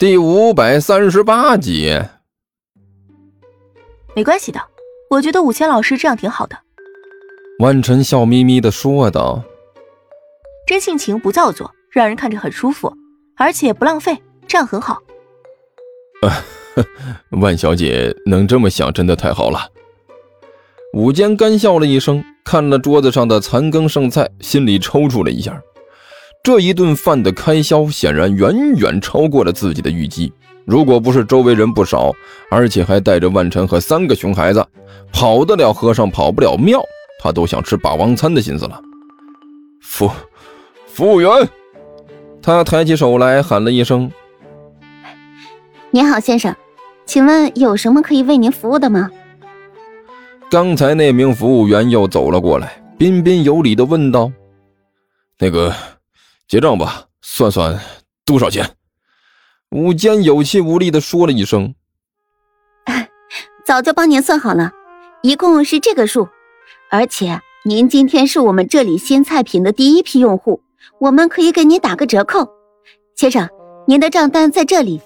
第五百三十八集。没关系的，我觉得武千老师这样挺好的。万晨笑眯眯的说道：“真性情不造作，让人看着很舒服，而且不浪费，这样很好。”万小姐能这么想，真的太好了。武坚干笑了一声，看了桌子上的残羹剩菜，心里抽搐了一下。这一顿饭的开销显然远远超过了自己的预计。如果不是周围人不少，而且还带着万晨和三个熊孩子，跑得了和尚跑不了庙，他都想吃霸王餐的心思了。服，服务员，他抬起手来喊了一声：“您好，先生，请问有什么可以为您服务的吗？”刚才那名服务员又走了过来，彬彬有礼地问道：“那个。”结账吧，算算多少钱？武坚有气无力的说了一声：“早就帮您算好了，一共是这个数。而且您今天是我们这里新菜品的第一批用户，我们可以给您打个折扣。先生，您的账单在这里。”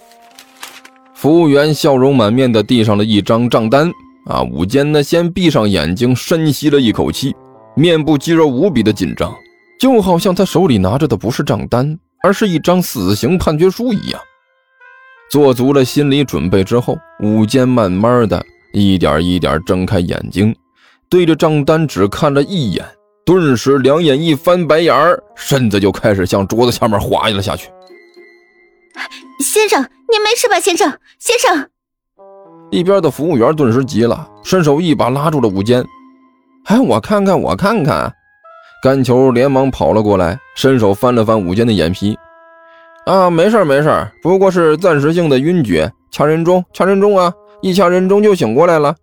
服务员笑容满面的递上了一张账单。啊，武坚呢，先闭上眼睛，深吸了一口气，面部肌肉无比的紧张。就好像他手里拿着的不是账单，而是一张死刑判决书一样。做足了心理准备之后，武坚慢慢的一点一点睁开眼睛，对着账单只看了一眼，顿时两眼一翻白眼儿，身子就开始向桌子下面滑了下去。先生，您没事吧？先生，先生。一边的服务员顿时急了，伸手一把拉住了武坚。哎，我看看，我看看。甘球连忙跑了过来，伸手翻了翻武坚的眼皮。啊，没事没事不过是暂时性的晕厥，掐人中，掐人中啊！一掐人中就醒过来了。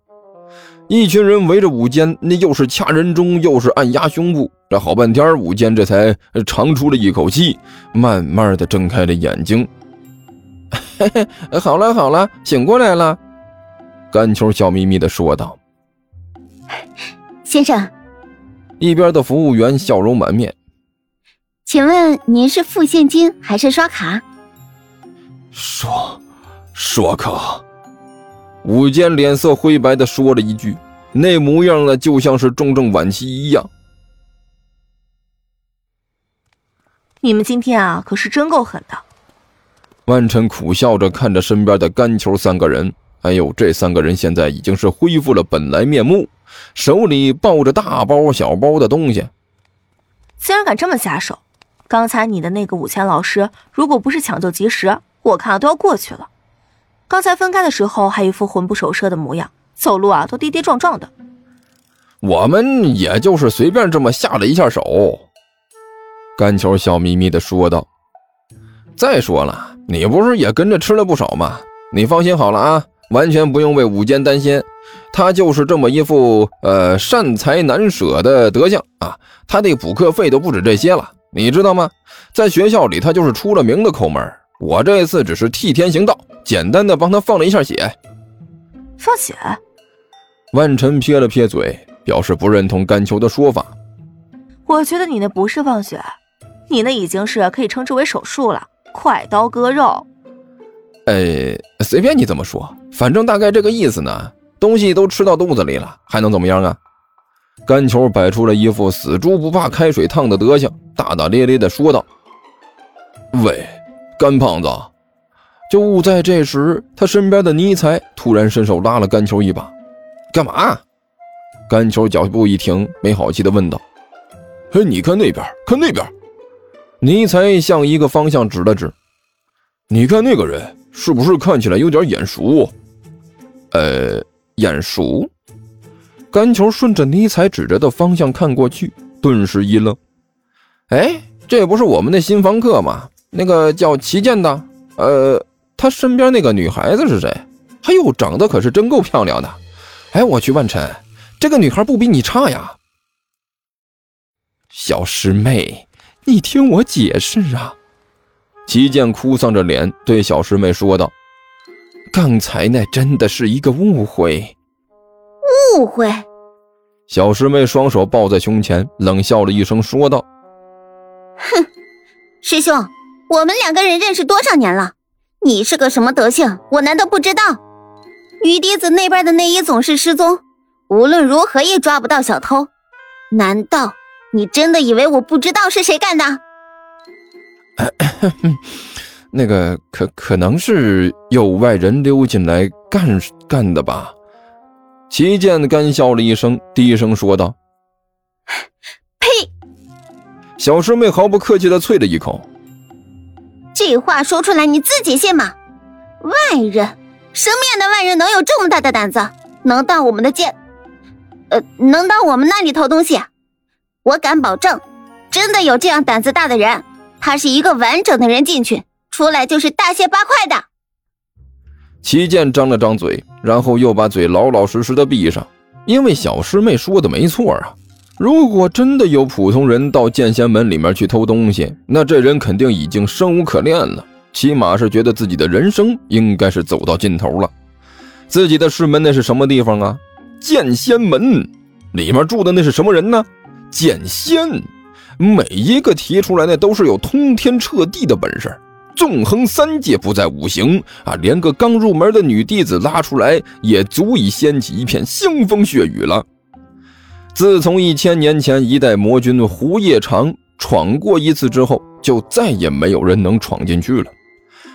一群人围着武坚，那又是掐人中，又是按压胸部，这好半天，武坚这才长出了一口气，慢慢的睁开了眼睛。嘿嘿，好了好了，醒过来了。甘球笑眯眯的说道：“先生。”一边的服务员笑容满面，请问您是付现金还是刷卡？刷，刷卡。武坚脸色灰白的说了一句，那模样呢，就像是重症晚期一样。你们今天啊，可是真够狠的。万晨苦笑着看着身边的干球三个人，哎呦，这三个人现在已经是恢复了本来面目。手里抱着大包小包的东西，竟然敢这么下手！刚才你的那个五千老师，如果不是抢救及时，我看都要过去了。刚才分开的时候还一副魂不守舍的模样，走路啊都跌跌撞撞的。我们也就是随便这么下了一下手。甘球笑眯眯的说道：“再说了，你不是也跟着吃了不少吗？你放心好了啊，完全不用为午间担心。”他就是这么一副呃善财难舍的德行啊，他的补课费都不止这些了，你知道吗？在学校里他就是出了名的抠门。我这次只是替天行道，简单的帮他放了一下血。放血？万晨撇了撇嘴，表示不认同甘秋的说法。我觉得你那不是放血，你那已经是可以称之为手术了，快刀割肉。哎，随便你怎么说，反正大概这个意思呢。东西都吃到肚子里了，还能怎么样啊？甘球摆出了一副死猪不怕开水烫的德行，大大咧咧地说道：“喂，干胖子！”就在这时，他身边的尼才突然伸手拉了甘球一把：“干嘛？”甘球脚步一停，没好气地问道：“嘿，你看那边，看那边！”尼才向一个方向指了指：“你看那个人，是不是看起来有点眼熟？”呃。眼熟，甘球顺着尼采指着的方向看过去，顿时一愣：“哎，这不是我们的新房客吗？那个叫齐健的。呃，他身边那个女孩子是谁？哎呦，长得可是真够漂亮的！哎，我去，万晨，这个女孩不比你差呀。”小师妹，你听我解释啊！齐健哭丧着脸对小师妹说道。刚才那真的是一个误会，误会。小师妹双手抱在胸前，冷笑了一声，说道：“哼，师兄，我们两个人认识多少年了？你是个什么德行？我难道不知道？女弟子那边的内衣总是失踪，无论如何也抓不到小偷。难道你真的以为我不知道是谁干的？那个可可能是有外人溜进来干干的吧？齐剑干笑了一声，低声说道：“呸！”小师妹毫不客气的啐了一口：“这话说出来你自己信吗？外人，什么样的外人能有这么大的胆子，能到我们的剑，呃，能到我们那里偷东西？我敢保证，真的有这样胆子大的人。他是一个完整的人进去。”出来就是大卸八块的。齐剑张了张嘴，然后又把嘴老老实实的闭上，因为小师妹说的没错啊。如果真的有普通人到剑仙门里面去偷东西，那这人肯定已经生无可恋了，起码是觉得自己的人生应该是走到尽头了。自己的师门那是什么地方啊？剑仙门里面住的那是什么人呢？剑仙，每一个提出来那都是有通天彻地的本事。纵横三界不在五行啊，连个刚入门的女弟子拉出来，也足以掀起一片腥风血雨了。自从一千年前一代魔君胡叶长闯过一次之后，就再也没有人能闯进去了。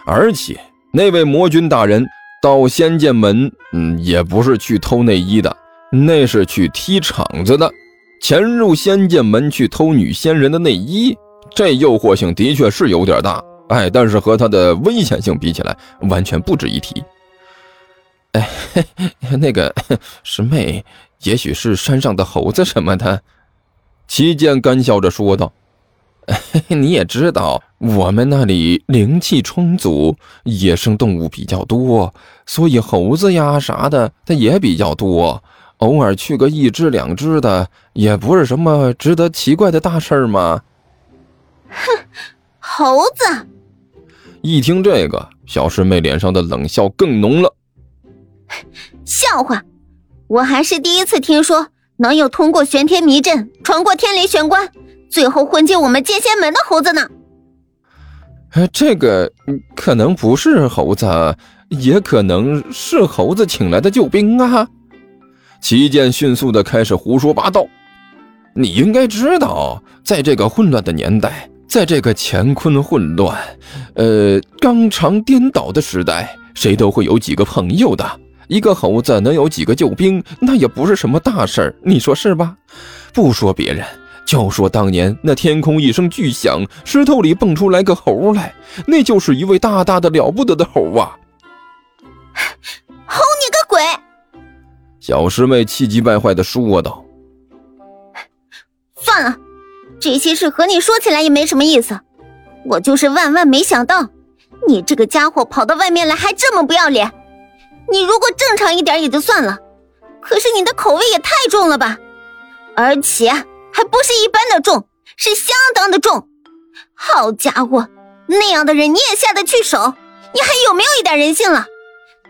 而且那位魔君大人到仙剑门，嗯，也不是去偷内衣的，那是去踢场子的。潜入仙剑门去偷女仙人的内衣，这诱惑性的确是有点大。哎，但是和它的危险性比起来，完全不值一提。哎，那个师妹，也许是山上的猴子什么的。齐剑干笑着说道：“你也知道，我们那里灵气充足，野生动物比较多，所以猴子呀啥的，它也比较多。偶尔去个一只两只的，也不是什么值得奇怪的大事儿嘛。”哼，猴子。一听这个，小师妹脸上的冷笑更浓了。笑话，我还是第一次听说能有通过玄天迷阵闯过天雷玄关，最后混进我们剑仙门的猴子呢。这个可能不是猴子，也可能是猴子请来的救兵啊！齐剑迅速的开始胡说八道。你应该知道，在这个混乱的年代。在这个乾坤混乱、呃纲常颠倒的时代，谁都会有几个朋友的。一个猴子能有几个救兵，那也不是什么大事儿，你说是吧？不说别人，就说当年那天空一声巨响，石头里蹦出来个猴来，那就是一位大大的了不得的猴啊！猴你个鬼！小师妹气急败坏地说道：“算了。”这些事和你说起来也没什么意思，我就是万万没想到，你这个家伙跑到外面来还这么不要脸。你如果正常一点也就算了，可是你的口味也太重了吧，而且还不是一般的重，是相当的重。好家伙，那样的人你也下得去手？你还有没有一点人性了？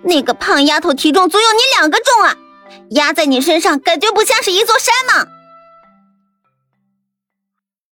那个胖丫头体重足有你两个重啊，压在你身上感觉不像是一座山吗？